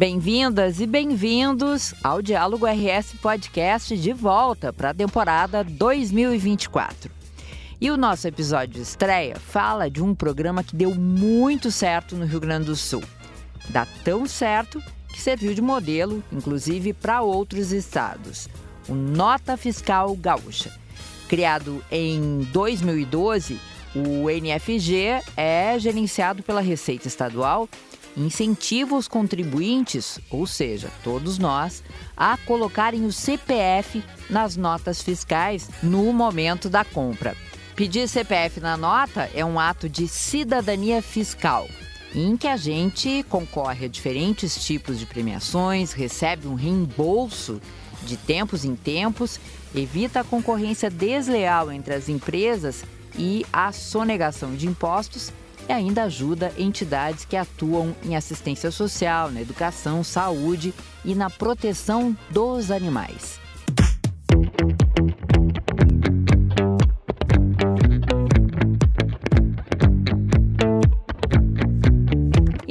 Bem-vindas e bem-vindos ao Diálogo RS Podcast de volta para a temporada 2024. E o nosso episódio de estreia fala de um programa que deu muito certo no Rio Grande do Sul. Dá tão certo que serviu de modelo, inclusive, para outros estados. O Nota Fiscal Gaúcha. Criado em 2012, o NFG é gerenciado pela Receita Estadual incentiva os contribuintes, ou seja, todos nós, a colocarem o CPF nas notas fiscais no momento da compra. Pedir CPF na nota é um ato de cidadania fiscal, em que a gente concorre a diferentes tipos de premiações, recebe um reembolso de tempos em tempos, evita a concorrência desleal entre as empresas e a sonegação de impostos e ainda ajuda entidades que atuam em assistência social, na educação, saúde e na proteção dos animais.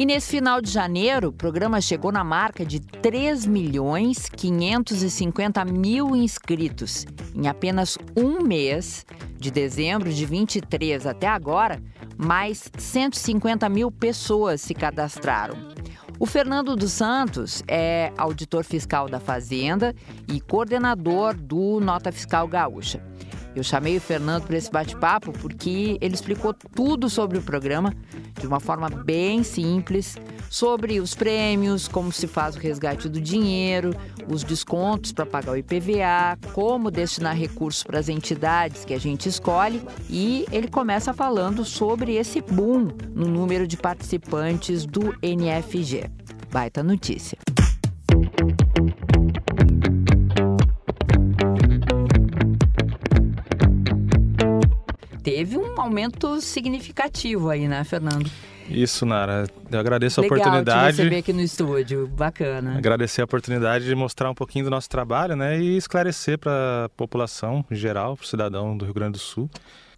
Nesse final de janeiro, o programa chegou na marca de 3 milhões 550 mil inscritos. Em apenas um mês, de dezembro de 23 até agora, mais 150 mil pessoas se cadastraram. O Fernando dos Santos é auditor fiscal da Fazenda e coordenador do Nota Fiscal Gaúcha. Eu chamei o Fernando para esse bate-papo porque ele explicou tudo sobre o programa de uma forma bem simples, sobre os prêmios, como se faz o resgate do dinheiro, os descontos para pagar o IPVA, como destinar recursos para as entidades que a gente escolhe e ele começa falando sobre esse boom no número de participantes do NFG. Baita notícia. Teve um aumento significativo aí, né, Fernando? Isso, Nara. Eu agradeço Legal a oportunidade. Te receber aqui no estúdio, bacana. Agradecer a oportunidade de mostrar um pouquinho do nosso trabalho, né, e esclarecer para a população em geral, para o cidadão do Rio Grande do Sul,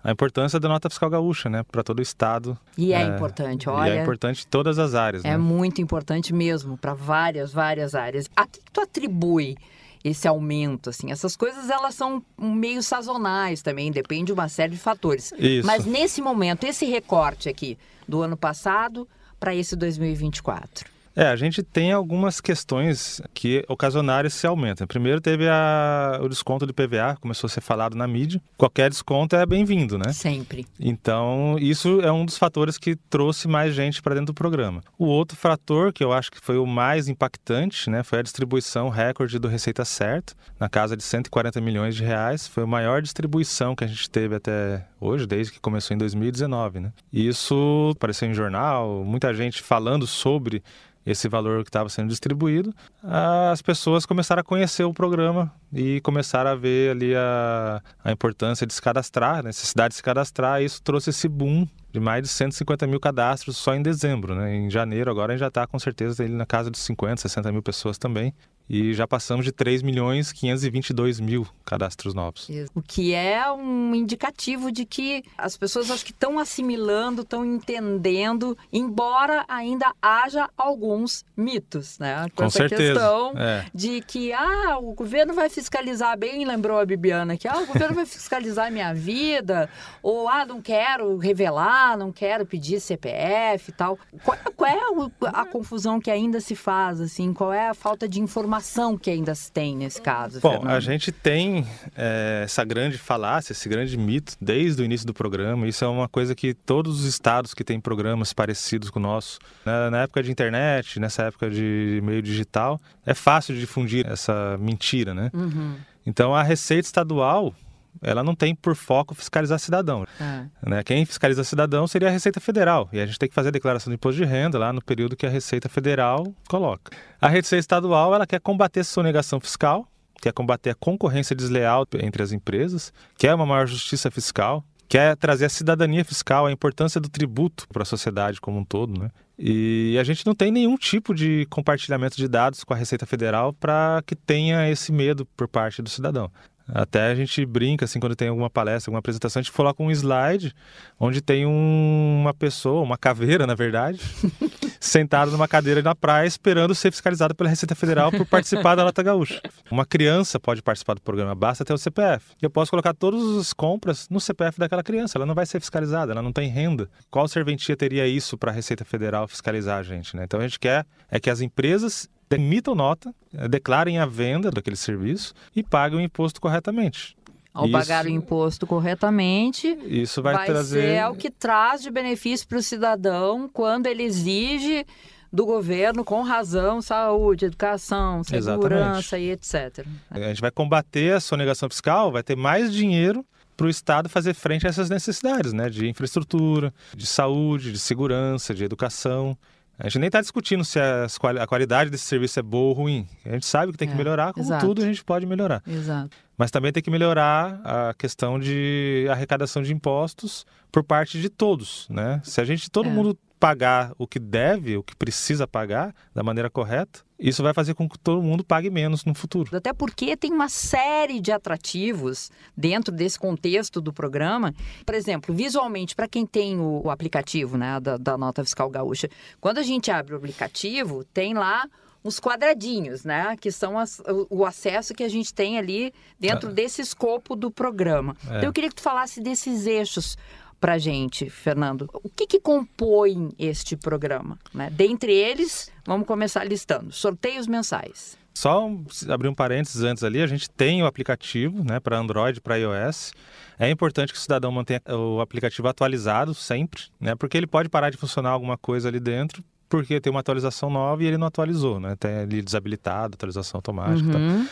a importância da nota fiscal gaúcha, né, para todo o estado. E é, é, importante, olha. E é importante em todas as áreas. É né? muito importante mesmo, para várias, várias áreas. A que tu atribui esse aumento, assim. Essas coisas, elas são meio sazonais também, depende de uma série de fatores. Isso. Mas nesse momento, esse recorte aqui do ano passado para esse 2024. É, a gente tem algumas questões que ocasionaram esse aumento. Primeiro teve a, o desconto do PVA, começou a ser falado na mídia. Qualquer desconto é bem-vindo, né? Sempre. Então, isso é um dos fatores que trouxe mais gente para dentro do programa. O outro fator, que eu acho que foi o mais impactante, né, foi a distribuição recorde do Receita Certa, na casa de 140 milhões de reais. Foi a maior distribuição que a gente teve até hoje, desde que começou em 2019, né? Isso apareceu em jornal, muita gente falando sobre esse valor que estava sendo distribuído, as pessoas começaram a conhecer o programa e começaram a ver ali a, a importância de se cadastrar, a necessidade de se cadastrar, e isso trouxe esse boom de mais de 150 mil cadastros só em dezembro. Né? Em janeiro, agora a gente já está com certeza ele na casa de 50, 60 mil pessoas também e já passamos de 3 milhões 522 mil cadastros novos. O que é um indicativo de que as pessoas acho que estão assimilando, estão entendendo, embora ainda haja alguns mitos, né? Com, Com essa certeza. questão é. de que ah, o governo vai fiscalizar bem, lembrou a Bibiana que ah, o governo vai fiscalizar minha vida, ou ah, não quero revelar, não quero pedir CPF e tal. Qual, qual é a, a confusão que ainda se faz assim? Qual é a falta de informação que ainda se tem nesse caso? Bom, Fernando? a gente tem é, essa grande falácia, esse grande mito desde o início do programa. Isso é uma coisa que todos os estados que têm programas parecidos com o nosso, né, na época de internet, nessa época de meio digital, é fácil de difundir essa mentira, né? Uhum. Então a Receita Estadual ela não tem por foco fiscalizar cidadão. É. Né? Quem fiscaliza cidadão seria a Receita Federal. E a gente tem que fazer a declaração de imposto de renda lá no período que a Receita Federal coloca. A Receita Estadual ela quer combater a sonegação fiscal, quer combater a concorrência desleal entre as empresas, quer uma maior justiça fiscal, quer trazer a cidadania fiscal, a importância do tributo para a sociedade como um todo, né? E a gente não tem nenhum tipo de compartilhamento de dados com a Receita Federal para que tenha esse medo por parte do cidadão. Até a gente brinca, assim, quando tem alguma palestra, alguma apresentação, a gente coloca um slide onde tem um, uma pessoa, uma caveira, na verdade, sentado numa cadeira na praia esperando ser fiscalizado pela Receita Federal por participar da Lata Gaúcha. Uma criança pode participar do programa, basta ter o CPF. Eu posso colocar todas as compras no CPF daquela criança, ela não vai ser fiscalizada, ela não tem renda. Qual serventia teria isso para a Receita Federal fiscalizar a gente? Né? Então a gente quer é que as empresas emitam nota, eh, declarem a venda daquele serviço e paguem o imposto corretamente. Ao isso, pagar o imposto corretamente, isso vai, vai trazer... ser o que traz de benefício para o cidadão quando ele exige do governo com razão, saúde, educação, segurança Exatamente. e etc. A gente vai combater a sonegação fiscal, vai ter mais dinheiro para o Estado fazer frente a essas necessidades, né? De infraestrutura, de saúde, de segurança, de educação. A gente nem está discutindo se a qualidade desse serviço é boa ou ruim. A gente sabe que tem que é, melhorar, como exato. tudo a gente pode melhorar. Exato. Mas também tem que melhorar a questão de arrecadação de impostos por parte de todos, né? Se a gente, todo é. mundo pagar o que deve, o que precisa pagar da maneira correta, isso vai fazer com que todo mundo pague menos no futuro. Até porque tem uma série de atrativos dentro desse contexto do programa. Por exemplo, visualmente, para quem tem o, aplicativo né, da, da Nota Fiscal Gaúcha, quando a gente abre o aplicativo, tem lá uns quadradinhos, né? Que são as, o, acesso que a gente tem ali dentro é. desse escopo do programa. É. Então, eu queria que tu falasse desses eixos para gente, Fernando. O que, que compõe este programa? Né? Dentre eles, vamos começar listando: sorteios mensais. Só abrir um parênteses antes ali, a gente tem o aplicativo né, para Android, para iOS. É importante que o cidadão mantenha o aplicativo atualizado sempre, né, porque ele pode parar de funcionar alguma coisa ali dentro, porque tem uma atualização nova e ele não atualizou, né? Tem ali desabilitado, atualização automática. Uhum. É,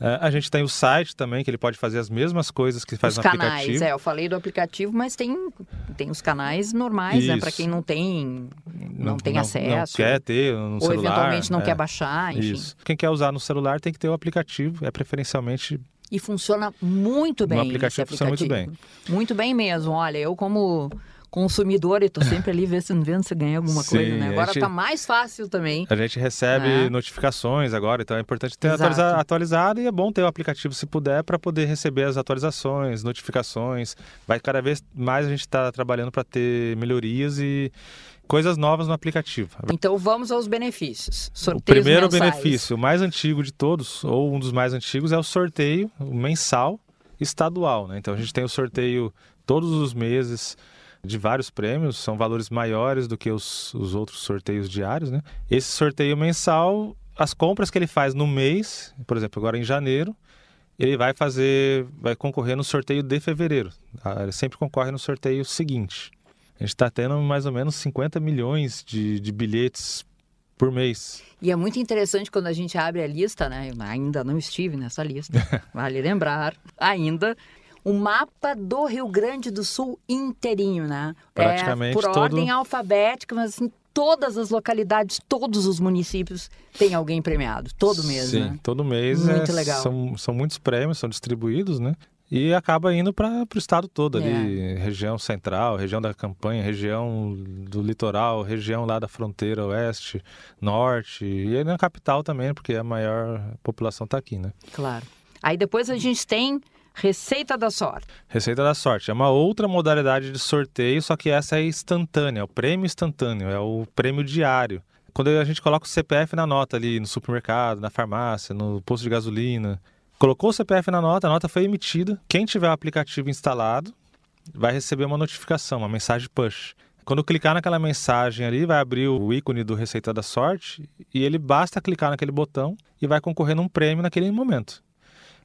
a gente tem o site também, que ele pode fazer as mesmas coisas que faz os no canais, aplicativo. É, eu falei do aplicativo, mas tem, tem os canais normais, né? Para quem não tem, não, não tem não, acesso. Não quer ter no ou celular. Ou eventualmente não é, quer baixar, enfim. Isso. Quem quer usar no celular tem que ter o aplicativo, é preferencialmente e funciona muito bem. O aplicativo, aplicativo funciona muito bem. Muito bem mesmo. Olha, eu como consumidor e tô sempre ali vendo, vendo se ganha alguma Sim, coisa, né? Agora gente, tá mais fácil também. A gente recebe né? notificações agora, então é importante ter atualiza, atualizado e é bom ter o aplicativo se puder para poder receber as atualizações, notificações. Vai cada vez mais a gente está trabalhando para ter melhorias e coisas novas no aplicativo. Então vamos aos benefícios. Sorteios o primeiro mensais. benefício, o mais antigo de todos, ou um dos mais antigos, é o sorteio mensal estadual. Né? Então a gente tem o sorteio todos os meses de vários prêmios, são valores maiores do que os, os outros sorteios diários, né? Esse sorteio mensal, as compras que ele faz no mês, por exemplo, agora em janeiro, ele vai fazer, vai concorrer no sorteio de fevereiro. Ah, ele sempre concorre no sorteio seguinte. A gente está tendo mais ou menos 50 milhões de, de bilhetes por mês. E é muito interessante quando a gente abre a lista, né? Eu ainda não estive nessa lista, vale lembrar, ainda o mapa do Rio Grande do Sul inteirinho, né? Praticamente é, por todo... ordem alfabética, mas assim, todas as localidades, todos os municípios têm alguém premiado, todo mês, Sim, né? todo mês. Muito é, legal. São, são muitos prêmios, são distribuídos, né? E acaba indo para o estado todo ali, é. região central, região da campanha, região do litoral, região lá da fronteira oeste, norte, e na capital também, porque a maior população está aqui, né? Claro. Aí depois a gente tem Receita da Sorte. Receita da Sorte é uma outra modalidade de sorteio, só que essa é instantânea, é o prêmio instantâneo, é o prêmio diário. Quando a gente coloca o CPF na nota ali no supermercado, na farmácia, no posto de gasolina, colocou o CPF na nota, a nota foi emitida. Quem tiver o aplicativo instalado vai receber uma notificação, uma mensagem push. Quando clicar naquela mensagem ali, vai abrir o ícone do Receita da Sorte e ele basta clicar naquele botão e vai concorrer num prêmio naquele momento.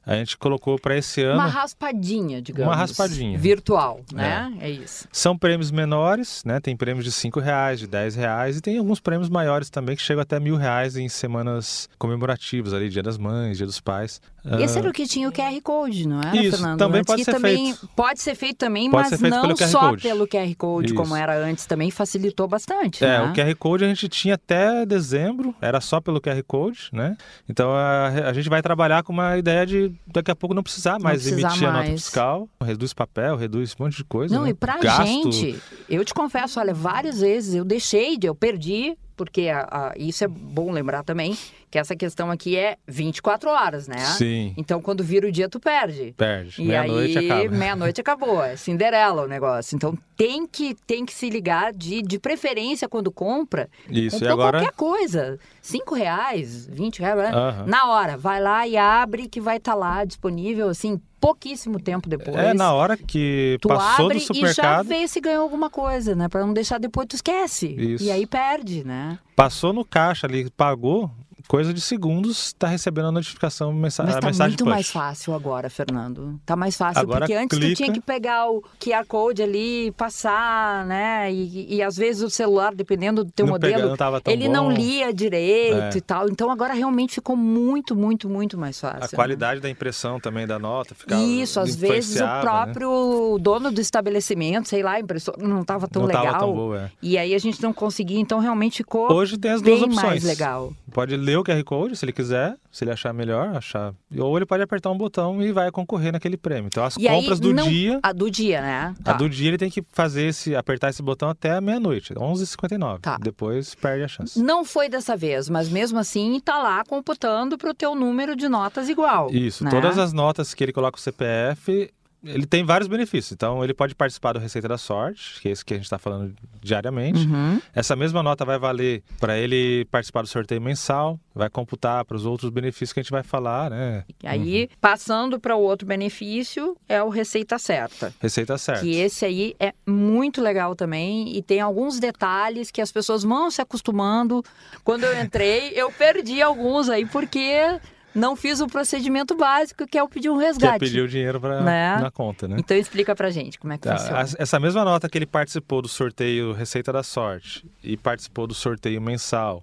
A gente colocou para esse ano. Uma raspadinha, digamos. Uma raspadinha. Virtual, né? É. é. isso. São prêmios menores, né? Tem prêmios de 5 reais, de 10 reais e tem alguns prêmios maiores também que chegam até mil reais em semanas comemorativas ali, Dia das Mães, Dia dos Pais. Esse era o que tinha o QR Code, não era, Isso, Fernando? também antes, pode ser também feito. Pode ser feito também, pode mas feito não pelo só Code. pelo QR Code, Isso. como era antes, também facilitou bastante. É, né? o QR Code a gente tinha até dezembro, era só pelo QR Code, né? Então a, a gente vai trabalhar com uma ideia de daqui a pouco não precisar mais não precisar emitir mais. a nota fiscal, reduz papel, reduz um monte de coisa. Não, né? e pra Gasto... gente, eu te confesso, olha, várias vezes eu deixei de, eu perdi porque a, a, isso é bom lembrar também, que essa questão aqui é 24 horas, né? Sim. Então, quando vira o dia, tu perde. Perde. E meia-noite aí, acaba. meia-noite acabou. É Cinderela o negócio. Então, tem que, tem que se ligar de, de preferência quando compra. Isso, comprou e agora... qualquer coisa. 5 reais, 20 reais? Aham. na hora. Vai lá e abre que vai estar lá disponível, assim, pouquíssimo tempo depois. É, na hora que Tu passou abre do e já supermercado, vê se ganhou alguma coisa, né? Pra não deixar depois tu esquece. Isso. E aí perde, né? passou no caixa ali, pagou, coisa de segundos, tá recebendo a notificação, mensa Mas tá mensagem muito push. mais fácil agora, Fernando. Tá mais fácil, Agora porque antes tu clica. tinha que pegar o QR Code ali, passar, né? E, e às vezes o celular, dependendo do teu não modelo, pega- não ele não bom. lia direito É. e tal. Então agora realmente ficou muito, muito, muito mais fácil. A né? qualidade da impressão também da nota ficava Isso, às vezes o né? próprio dono do estabelecimento, sei lá, a impressora não estava tão não legal. tava tão boa, é. E aí a gente não conseguia, então realmente ficou Hoje tem as duas bem opções. mais legal. Pode ler o QR Code se ele quiser, se ele achar melhor, achar. Ou ele pode apertar um botão e vai concorrer naquele prêmio. Então as E aí, compras do não- dia, A do dia, né? a Tá. do dia ele tem que fazer esse, apertar esse botão até a meia-noite, 11h59. Tá. Depois perde a chance. Não foi dessa vez, mas mesmo assim tá lá computando pro teu número de notas igual. Isso, né? todas as notas que ele coloca o CPF, ele tem vários benefícios. Então, ele pode participar do Receita da Sorte, que é esse que a gente está falando diariamente. Uhum. Essa mesma nota vai valer para ele participar do sorteio mensal, vai computar para os outros benefícios que a gente vai falar, né? E aí, passando para o outro benefício, é o Receita Certa. Receita certa. Que esse aí é muito legal também e tem alguns detalhes que as pessoas vão se acostumando. Quando eu entrei, eu perdi alguns aí porque não fiz o procedimento básico que é o pedir um Que é resgate. pedir o dinheiro pra, Né? na conta, né? Então explica pra gente como é que Tá, funciona. Essa mesma nota que ele participou do sorteio Receita da Sorte e participou do sorteio mensal,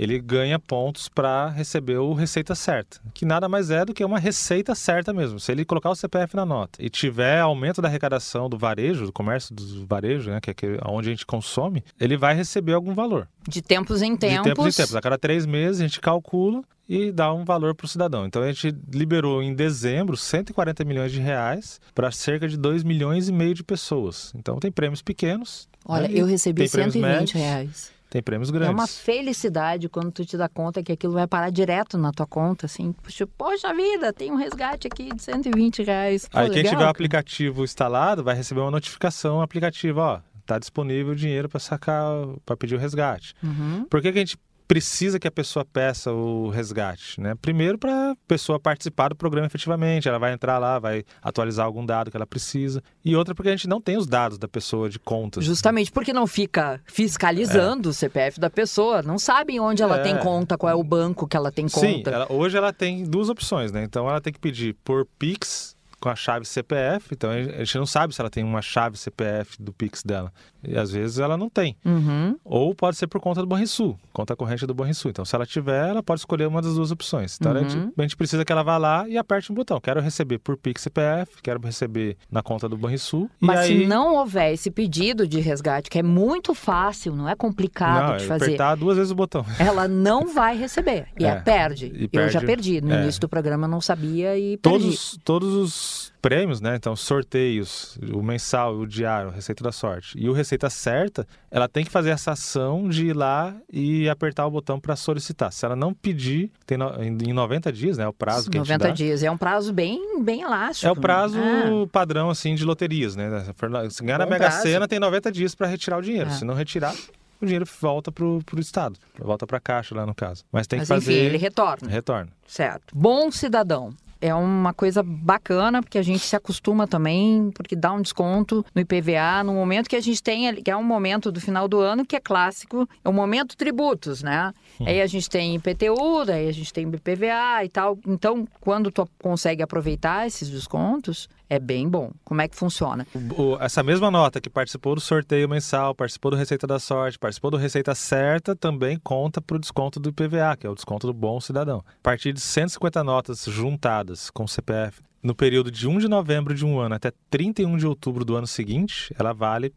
ele ganha pontos para receber o Receita Certa, que nada mais é do que uma receita certa mesmo. Se ele colocar o CPF na nota e tiver aumento da arrecadação do varejo, do comércio do varejo, né, que é onde a gente consome, ele vai receber algum valor. De tempos em tempos. De tempos em tempos. A cada três meses a gente calcula e dá um valor para o cidadão. Então a gente liberou em dezembro 140 milhões de reais para cerca de 2 milhões e meio de pessoas. Então tem prêmios pequenos. Olha, né, eu recebi tem prêmios 120 médios, reais. Tem prêmios É grandes. uma felicidade quando tu te dá conta que aquilo vai parar direto na tua conta, assim. Puxa, poxa vida, tem um resgate aqui de 120 reais. Pô, Aí quem legal, tiver o aplicativo instalado vai receber uma notificação no aplicativo, ó, tá disponível o dinheiro para sacar, para pedir o resgate. Uhum. Por que, que a gente precisa que a pessoa peça o resgate, né? Primeiro para a pessoa participar do programa efetivamente, ela vai entrar lá, vai atualizar algum dado que ela precisa. E outra porque a gente não tem os dados da pessoa de contas. Justamente porque não fica fiscalizando o CPF da pessoa, não sabem onde ela É. tem conta, qual é o banco que ela tem Sim, conta. ela- hoje ela tem duas opções, né? Então ela tem que pedir por Pix com a chave CPF, então a gente não sabe se ela tem uma chave CPF do Pix dela. E às vezes ela não tem. Uhum. Ou pode ser por conta do Banrisul, conta corrente do Banrisul. Então, se ela tiver, ela pode escolher uma das duas opções. Então, a, Uhum. gente, a gente precisa que ela vá lá e aperte um botão. Quero receber por Pix CPF, quero receber na conta do Banrisul. Mas aí, se não houver esse pedido de resgate, que é muito fácil, não é complicado não, de é fazer, apertar duas vezes o botão. ela não vai receber. E É, a perde. e Eu já perde- perdi. No é. início do programa eu não sabia e perdi. Todos, todos os prêmios, né? Então, sorteios, o mensal, o diário, a Receita da Sorte e o Receita Certa, ela tem que fazer essa ação de ir lá e apertar o botão para solicitar. Se ela não pedir, tem no- em 90 dias, né? É o prazo que a gente 90 dá. dias. É um prazo bem, bem elástico. É o prazo Ah, padrão, assim, de loterias, né? Se ganhar na Bom Mega prazo. Sena, tem 90 dias para retirar o dinheiro. É. Se não retirar, o dinheiro volta pro, pro Estado. Volta pra Caixa lá, no caso. Mas tem mas que enfim, fazer... ele retorna. Retorna. Certo. Bom cidadão. É uma coisa bacana, porque a gente se acostuma também, porque dá um desconto no IPVA, no momento que a gente tem, que é um momento do final do ano, que é clássico, é o momento tributos, né? Aí a gente tem IPTU, daí a gente tem IPVA e tal. Então, quando tu consegue aproveitar esses descontos, é bem bom. Como é que funciona? O- essa mesma nota que participou do sorteio mensal, participou do Receita da Sorte, participou do Receita Certa, também conta para o desconto do IPVA, que é o desconto do Bom Cidadão. A partir de 150 notas juntadas com CPF no período de 1 de novembro de um ano até 31 de outubro do ano seguinte, ela vale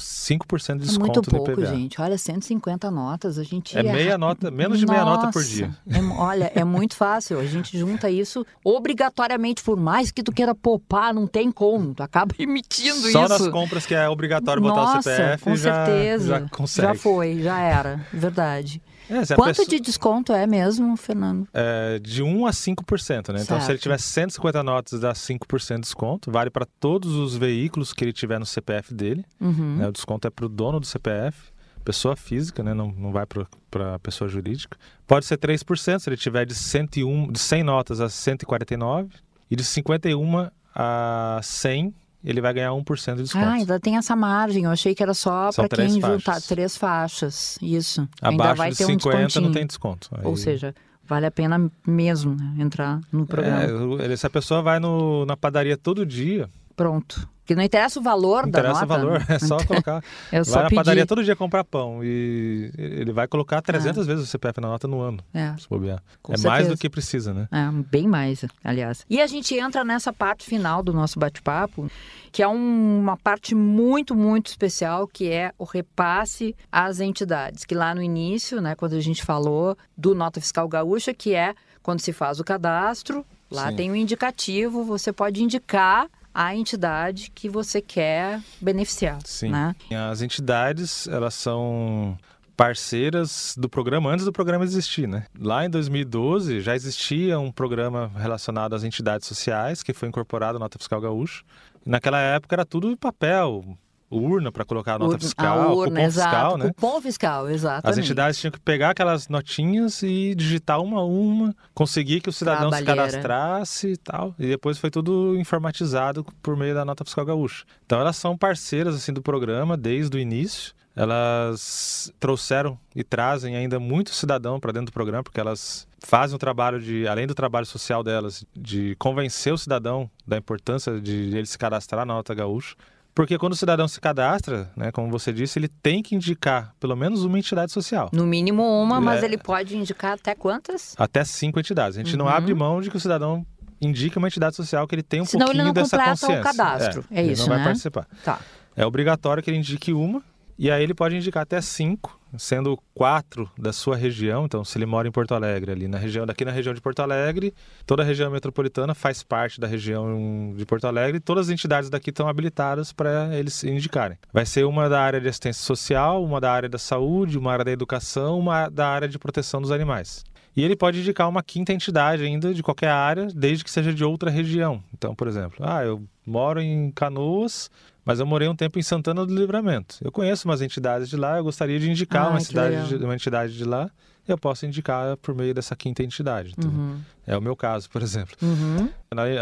5% de É desconto muito no pouco, IPVA. gente. Olha, 150 notas, a gente... É meia nota, menos de meia nota por dia. é olha, é muito fácil. A gente junta isso obrigatoriamente, por mais que tu queira poupar, não tem como. Tu acaba emitindo Só isso. nas compras que é obrigatório botar o Nossa, CPF, com já, certeza. já consegue. foi, já era. Verdade. É, Quanto pessoa- de desconto é mesmo, Fernando? é, de 1 a 5%, né? Então, se ele Certo. tiver 150 notas, dá 5% de desconto. Vale para todos os veículos que ele tiver no CPF dele. Uhum. né? O desconto é para o dono do CPF, pessoa física, né? não, não vai para a pessoa jurídica. Pode ser 3% se ele tiver de, 101, de 100 notas a 149 e de 51 a 100 ele vai ganhar 1% de desconto. Ah, ainda tem essa margem. Eu achei que era só para quem três juntar faixas. três faixas. Isso. ainda Abaixo vai de ter um 50 não descontinho. tem desconto. Ou Aí- seja, vale a pena mesmo né, entrar no programa. É, o- ele- se a pessoa vai no- na padaria todo dia, Pronto. Que não interessa o valor não da interessa nota. o valor, é só colocar. É vai só na pedir. padaria todo dia comprar pão e ele vai colocar 300 vezes o CPF na nota no ano, É. se bobear. Com é mais certeza. do que precisa, né? É, bem mais, aliás. E a gente entra nessa parte final do nosso bate-papo, que é um- uma parte muito, muito especial, que é o repasse às entidades. Que lá no início, né, quando a gente falou do Nota Fiscal Gaúcha, que é quando se faz o cadastro, lá Sim. tem um indicativo, você pode indicar a entidade que você quer beneficiar, Sim. né? As entidades, elas são parceiras do programa antes do programa existir, né? Lá em 2012 já existia um programa relacionado às entidades sociais que foi incorporado à Nota Fiscal Gaúcha. E naquela época era tudo papel, urna para colocar a nota Urna- fiscal, a urna, cupom exato, fiscal, né? Cupom fiscal, exatamente. As entidades tinham que pegar aquelas notinhas e digitar uma a uma, conseguir que o cidadão se cadastrasse e tal. E depois foi tudo informatizado por meio da nota fiscal gaúcha. Então elas são parceiras assim do programa desde o início. Elas trouxeram e trazem ainda muito cidadão para dentro do programa, porque elas fazem um trabalho de, além do trabalho social delas, de convencer o cidadão da importância de ele se cadastrar na nota gaúcha. Porque quando o cidadão se cadastra, né, como você disse, ele tem que indicar pelo menos uma entidade social. No mínimo uma, mas É. ele pode indicar até quantas? Até cinco entidades. A gente não Uhum. abre mão de que o cidadão indique uma entidade social que ele tem um Senão ele pouquinho não dessa completa o consciência. cadastro. É ele isso, não vai né? participar. Tá. É obrigatório que ele indique uma, e aí ele pode indicar até cinco, sendo quatro da sua região. Então, se ele mora em Porto Alegre, ali na região, daqui na região de Porto Alegre, toda a região metropolitana faz parte da região de Porto Alegre, todas as entidades daqui estão habilitadas para eles indicarem. Vai ser uma da área de assistência social, uma da área da saúde, uma área da educação, uma da área de proteção dos animais. E ele pode indicar uma quinta entidade ainda de qualquer área, desde que seja de outra região. Então, por exemplo, ah, eu moro em Canoas, mas eu morei um tempo em Santana do Livramento. Eu conheço umas entidades de lá, eu gostaria de indicar Ah, uma, cidade de, uma entidade de lá, eu posso indicar por meio dessa quinta entidade. Uhum. É o meu caso, por exemplo. Uhum.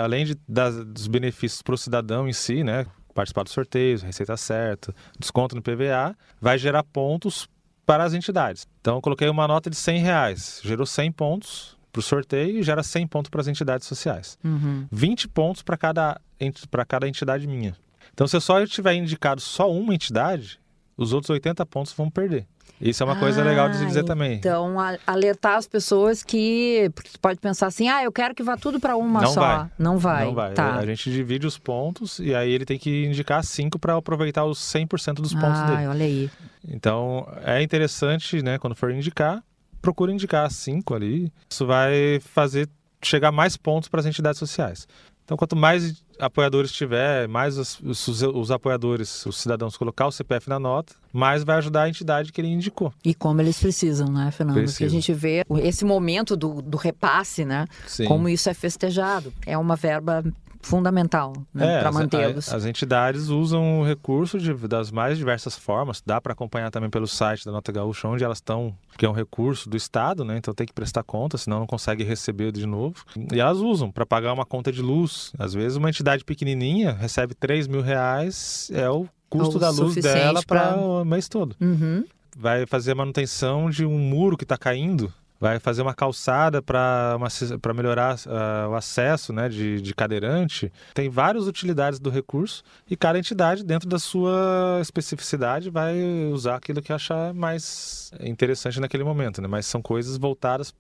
Além de, das- dos benefícios para o cidadão em si, né? Participar dos sorteios, receita certa, desconto no PVA, vai gerar pontos para as entidades. Então, eu coloquei uma nota de 100 reais, gerou 100 pontos para o sorteio e gera 100 pontos para as entidades sociais. Uhum. 20 pontos para cada, para cada entidade minha. Então, se eu só tiver indicado só uma entidade, os outros 80 pontos vão perder. Isso é uma coisa legal de se dizer Ah, também. Então, alertar as pessoas que. Pode pensar assim, ah, eu quero que vá tudo para uma Não só. vai. Não vai. Não vai. Tá. A gente divide os pontos e aí ele tem que indicar 5 para aproveitar os 100% dos pontos dele. Ah, olha aí. Então, é interessante, né, quando for indicar, procure indicar cinco ali. Isso vai fazer chegar mais pontos para as entidades sociais. Então, quanto mais apoiadores tiver, mais os, os- os apoiadores, os cidadãos colocar o CPF na nota, mais vai ajudar a entidade que ele indicou. E como eles precisam, né, Fernando? Porque a Precisam. gente vê esse momento do, do repasse, né? Sim. Como isso é festejado. É uma verba fundamental né, É, para as- mantê-los. As entidades usam o recurso de- das mais diversas formas. Dá para acompanhar também pelo site da Nota Gaúcha onde elas estão, que é um recurso do Estado, né? Então tem que prestar conta, senão não consegue receber de novo. E elas usam para pagar uma conta de luz. Às vezes uma entidade pequenininha recebe 3 mil reais, é o custo o da luz dela para pra- o mês todo. Uhum. Vai fazer a manutenção de um muro que está caindo. Vai fazer uma calçada para melhorar ah, o acesso né, de, de cadeirante. Tem várias utilidades do recurso e cada entidade, dentro da sua especificidade, vai usar aquilo que achar mais interessante naquele momento. Né? Mas são coisas voltadas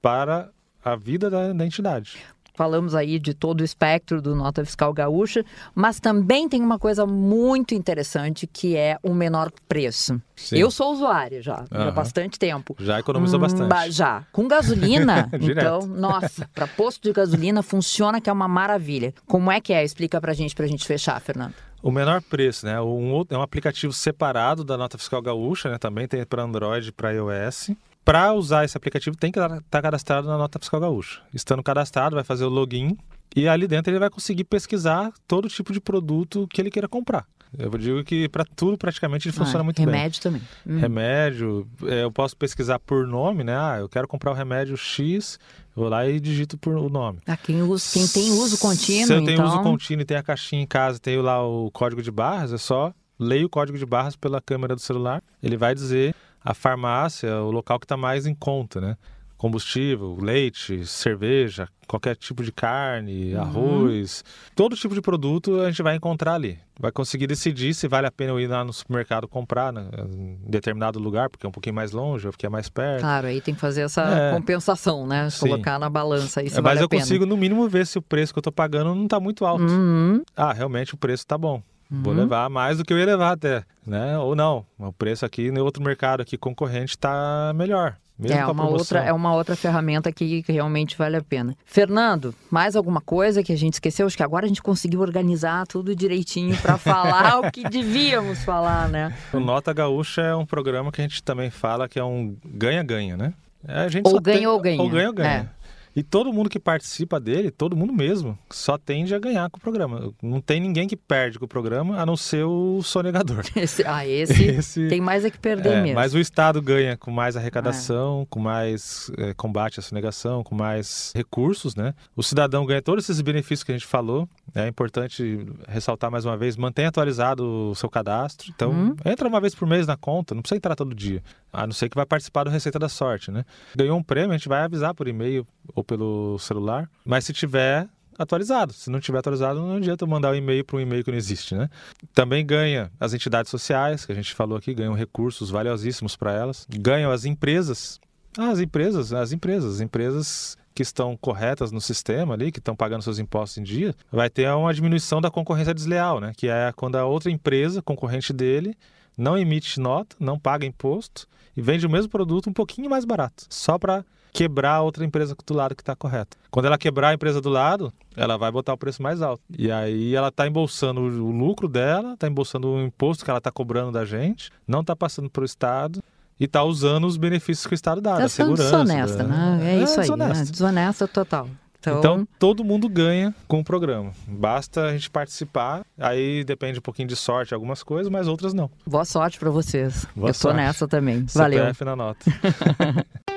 para a vida da, da entidade. Falamos aí de todo o espectro do Nota Fiscal Gaúcha, mas também tem uma coisa muito interessante que é o menor preço. Sim. Eu sou usuária já, uhum. já há bastante tempo. Já economizou hum, bastante. Já. Com gasolina, então, nossa, para posto de gasolina funciona que é uma maravilha. Como é que é? Explica pra gente, pra gente fechar, Fernando. O menor preço, né? Um, outro, é um aplicativo separado da Nota Fiscal Gaúcha, né? Também tem para Android e para iOS. Para usar esse aplicativo, tem que estar tá cadastrado na Nota Fiscal Gaúcha. Estando cadastrado, vai fazer o login e ali dentro ele vai conseguir pesquisar todo tipo de produto que ele queira comprar. Eu digo que para tudo praticamente ele ah, funciona muito remédio bem. Remédio também. Hum. Remédio, é, eu posso pesquisar por nome, né? Ah, eu quero comprar o remédio X, vou lá e digito por o nome. Ah, quem, usa, quem tem uso contínuo, Se eu tenho então... uso contínuo e tenho a caixinha em casa, tenho lá o código de barras, é só leio o código de barras pela câmera do celular, ele vai dizer a farmácia, o local que está mais em conta, né? combustível, leite, cerveja, qualquer tipo de carne, uhum. arroz, todo tipo de produto a gente vai encontrar ali. Vai conseguir decidir se vale a pena eu ir lá no supermercado comprar né, em determinado lugar, porque é um pouquinho mais longe, ou porque é mais perto. Claro, aí tem que fazer essa é. compensação, né? Sim. Colocar na balança se é, vale Mas eu consigo, no mínimo, ver se o preço que eu estou pagando não está muito alto. Uhum. Ah, realmente o preço está bom. Uhum. Vou levar mais do que eu ia levar até, né? Ou não, o preço aqui no outro mercado aqui concorrente está melhor. Mesmo é uma outra é uma outra ferramenta que, que, realmente vale a pena. Fernando, mais alguma coisa que a gente esqueceu? Acho que agora a gente conseguiu organizar tudo direitinho para falar o que devíamos falar, né? O Nota Gaúcha é um programa que a gente também fala que é um ganha-ganha, né? É, a gente ou ganha tem... ou ganha. Ou ganha ou ganha. É. E todo mundo que participa dele, todo mundo mesmo, só tende a ganhar com o programa. Não tem ninguém que perde com o programa, a não ser o sonegador. Esse, ah, esse, esse, tem mais é que perder é, mesmo. Mas o Estado ganha com mais arrecadação, é. com mais é, combate à sonegação, com mais recursos, né? O cidadão ganha todos esses benefícios que a gente falou. É importante ressaltar mais uma vez, mantenha atualizado o seu cadastro. Então, uhum. entra uma vez por mês na conta, não precisa entrar todo dia. A não ser que vai participar do Receita da Sorte, né? Ganhou um prêmio, a gente vai avisar por e-mail ou pelo celular. Mas se tiver atualizado. Se não tiver atualizado, não adianta mandar um e-mail para um e-mail que não existe, né? Também ganha as entidades sociais, que a gente falou aqui, ganham recursos valiosíssimos para elas. Ganham as empresas. Ah, as empresas, as empresas, as empresas que estão corretas no sistema ali, que estão pagando seus impostos em dia, vai ter uma diminuição da concorrência desleal, né? Que é quando a outra empresa, concorrente dele, não emite nota, não paga imposto e vende o mesmo produto um pouquinho mais barato, só para quebrar a outra empresa do lado que está correta. Quando ela quebrar a empresa do lado, ela vai botar o preço mais alto. E aí ela está embolsando o lucro dela, está embolsando o imposto que ela está cobrando da gente, não está passando para o Estado e está usando os benefícios que o Estado dá, tá da segurança. desonesta, né? É, é isso aí, desonesta. Né? desonesta total. Então... então... todo mundo ganha com o programa. Basta a gente participar. Aí depende um pouquinho de sorte algumas coisas, mas outras não. Boa sorte para vocês. Boa Eu tô nessa também. Valeu. CPF na nota.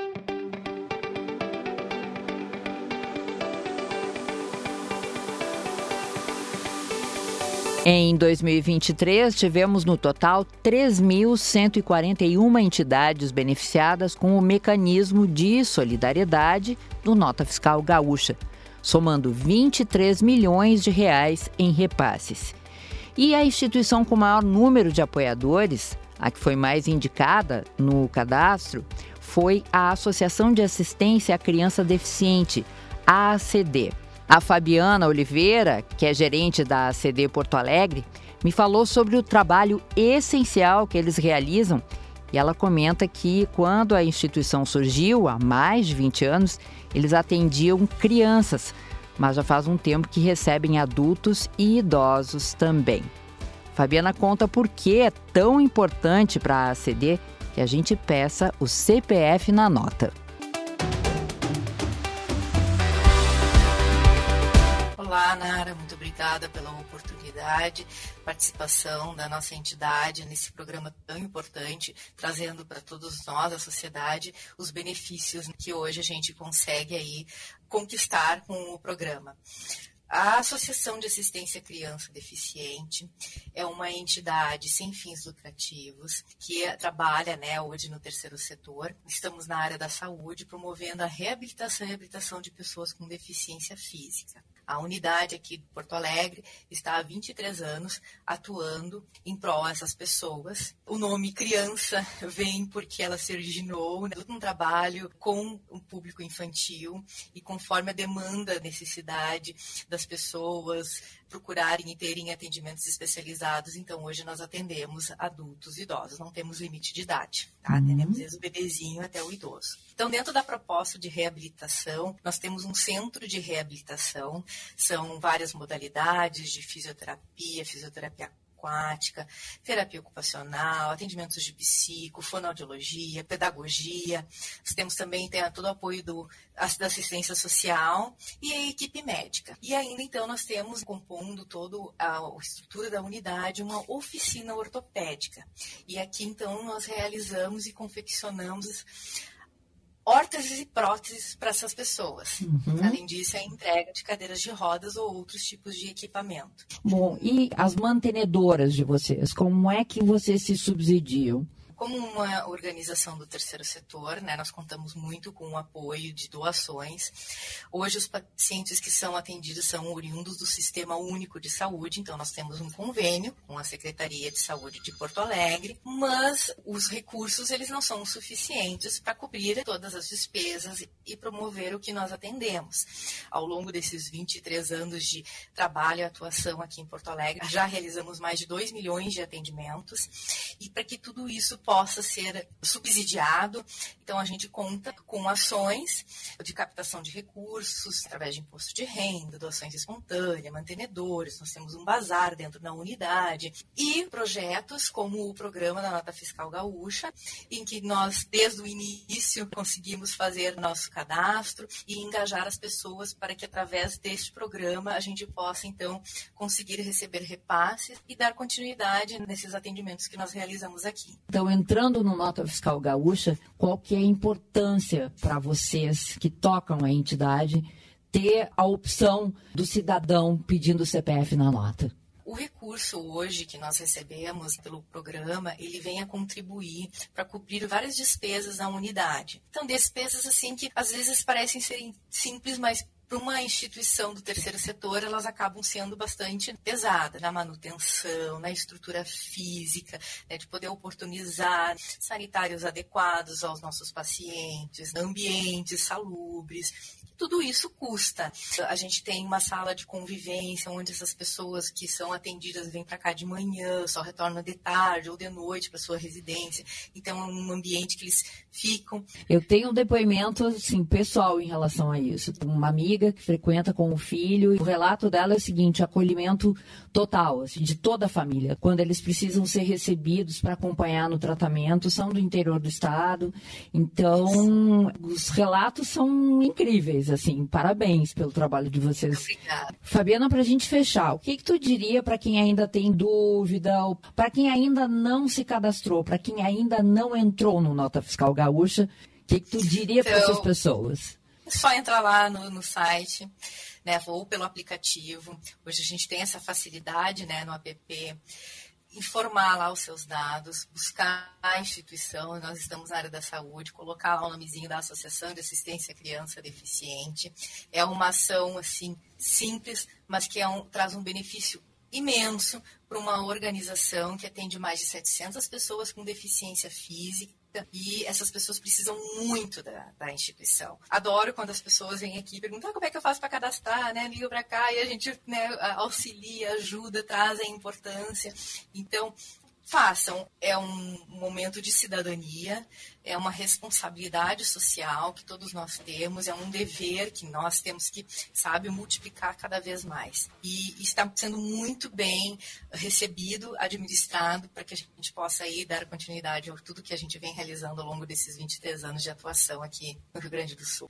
Em 2023, tivemos no total 3.141 entidades beneficiadas com o mecanismo de solidariedade do Nota Fiscal Gaúcha, somando 23 milhões de reais em repasses. E a instituição com maior número de apoiadores, a que foi mais indicada no cadastro, foi a Associação de Assistência à Criança Deficiente, a ACD. A Fabiana Oliveira, que é gerente da CD Porto Alegre, me falou sobre o trabalho essencial que eles realizam e ela comenta que quando a instituição surgiu, há mais de 20 anos, eles atendiam crianças, mas já faz um tempo que recebem adultos e idosos também. Fabiana conta por que é tão importante para a ACD que a gente peça o CPF na nota. Olá, Nara, muito obrigada pela oportunidade, participação da nossa entidade nesse programa tão importante, trazendo para todos nós, a sociedade, os benefícios que hoje a gente consegue aí conquistar com o programa. A Associação de Assistência Criança Deficiente é uma entidade sem fins lucrativos que trabalha né, hoje no terceiro setor. Estamos na área da saúde, promovendo a reabilitação e reabilitação de pessoas com deficiência física. A unidade aqui de Porto Alegre está há 23 anos atuando em prol dessas pessoas. O nome criança vem porque ela se originou né, num trabalho com o público infantil e conforme a demanda, a necessidade das pessoas procurarem e terem atendimentos especializados. Então, hoje nós atendemos adultos e idosos, não temos limite de idade. Tá? Uhum. Atendemos desde o bebezinho até o idoso. Então, dentro da proposta de reabilitação, nós temos um centro de reabilitação, são várias modalidades de fisioterapia, fisioterapia aquática, terapia ocupacional, atendimentos de psico, fonoaudiologia, pedagogia. Nós temos também tem todo o apoio do, da assistência social e a equipe médica. E ainda então nós temos, compondo toda a, a estrutura da unidade, uma oficina ortopédica. E aqui então nós realizamos e confeccionamos órteses e próteses para essas pessoas. Uhum. Além disso, é a entrega de cadeiras de rodas ou outros tipos de equipamento. Bom, e as mantenedoras de vocês, como é que vocês se subsidiam? Como uma organização do terceiro setor, né, nós contamos muito com o apoio de doações. Hoje, os pacientes que são atendidos são oriundos do Sistema Único de Saúde, então nós temos um convênio com a Secretaria de Saúde de Porto Alegre, mas os recursos eles não são suficientes para cobrir todas as despesas e promover o que nós atendemos. Ao longo desses 23 anos de trabalho e atuação aqui em Porto Alegre, já realizamos mais de 2 milhões de atendimentos e para que tudo isso possa ser subsidiado. Então, a gente conta com ações de captação de recursos através de imposto de renda, doações espontâneas, mantenedores. Nós temos um bazar dentro da unidade e projetos como o programa da Nota Fiscal Gaúcha, em que nós, desde o início, conseguimos fazer nosso cadastro e engajar as pessoas para que, através deste programa, a gente possa, então, conseguir receber repasses e dar continuidade nesses atendimentos que nós realizamos aqui. Então, entrando no Nota Fiscal Gaúcha, qual que é a importância para vocês que tocam a entidade ter a opção do cidadão pedindo o CPF na nota? O recurso hoje que nós recebemos pelo programa, ele vem a contribuir para cobrir várias despesas na unidade. Então, despesas assim que às vezes parecem serem simples, mas para uma instituição do terceiro setor, elas acabam sendo bastante pesadas na manutenção, na estrutura física, né, de poder oportunizar sanitários adequados aos nossos pacientes, ambientes salubres tudo isso custa. A gente tem uma sala de convivência onde essas pessoas que são atendidas vêm para cá de manhã, só retornam de tarde ou de noite para sua residência. Então é um ambiente que eles ficam. Eu tenho um depoimento assim pessoal em relação a isso. Uma amiga que frequenta com o filho, e o relato dela é o seguinte: acolhimento total, assim, de toda a família. Quando eles precisam ser recebidos para acompanhar no tratamento, são do interior do estado. Então, os relatos são incríveis assim, parabéns pelo trabalho de vocês. Obrigada. Fabiana, para a gente fechar, o que, que tu diria para quem ainda tem dúvida, para quem ainda não se cadastrou, para quem ainda não entrou no Nota Fiscal Gaúcha, o que, que tu diria então, para essas pessoas? É só entrar lá no, no site, né, ou pelo aplicativo. Hoje a gente tem essa facilidade, né, no app informar lá os seus dados, buscar a instituição, nós estamos na área da saúde, colocar lá o nomezinho da Associação de Assistência à Criança Deficiente. É uma ação assim simples, mas que é um, traz um benefício imenso para uma organização que atende mais de 700 pessoas com deficiência física e essas pessoas precisam muito da, da, instituição. Adoro quando as pessoas vêm aqui e perguntam ah, como é que eu faço para cadastrar, né? Liga para cá e a gente né, auxilia, ajuda, traz a importância. Então, façam. É um momento de cidadania, é uma responsabilidade social que todos nós temos, é um dever que nós temos que, sabe, multiplicar cada vez mais. E está sendo muito bem recebido, administrado, para que a gente possa aí dar continuidade a tudo que a gente vem realizando ao longo desses 23 anos de atuação aqui no Rio Grande do Sul.